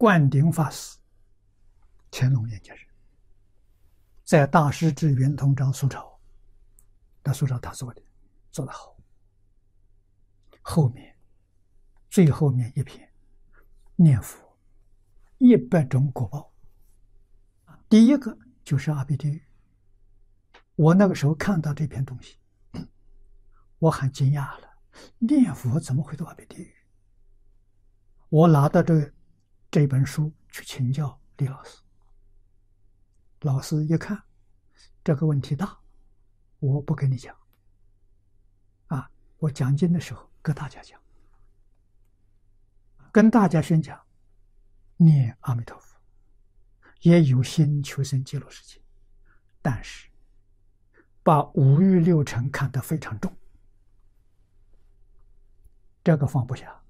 灌顶法师，乾隆年间人，在大师至圆通章苏州，那苏州他做的做得好。后面最后面一篇念佛一百种果报，第一个就是阿鼻地狱。我那个时候看到这篇东西，我很惊讶了，念佛怎么会到阿鼻地狱？我拿到这个这本书去请教李老师，老师一看这个问题大，我不跟你讲。啊，我讲经的时候跟大家讲，跟大家宣讲，念阿弥陀佛，也有心求生极乐世界，但是把五欲六尘看得非常重，这个放不下，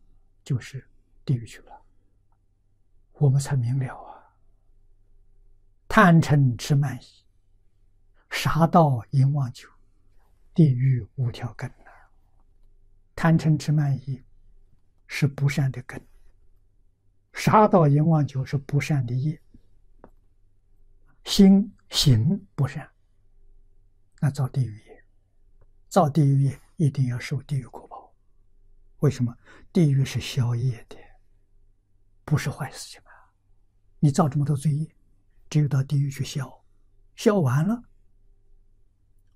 就是。地狱去了，我们才明了啊！贪嗔痴慢疑，杀盗淫妄酒，地狱五条根呐。贪嗔痴慢疑是不善的根，杀盗淫妄酒是不善的业，心行不善，那造地狱业，造地狱业一定要受地狱果报。为什么？地狱是消业的。不是坏事情！你造这么多罪业，只有到地狱去消，消完了，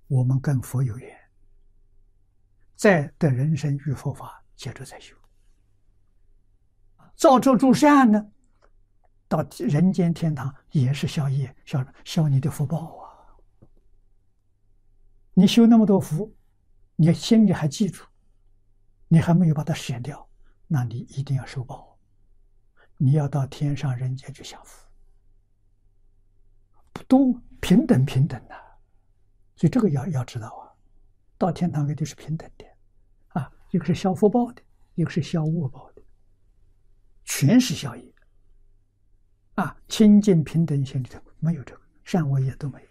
我们跟佛有缘，再得人生遇佛法，接着再修。造作诸善呢，到人间天堂也是消业，消消你的福报啊！你修那么多福，你心里还记住，你还没有把它舍掉，那你一定要受报。你要到天上人间去享福，不都平等平等的，所以这个要要知道啊，到天堂肯定是平等的，啊，一个是消福报的，一个是消恶报的，全是消业，啊，清净平等心里头没有这个善恶业都没有。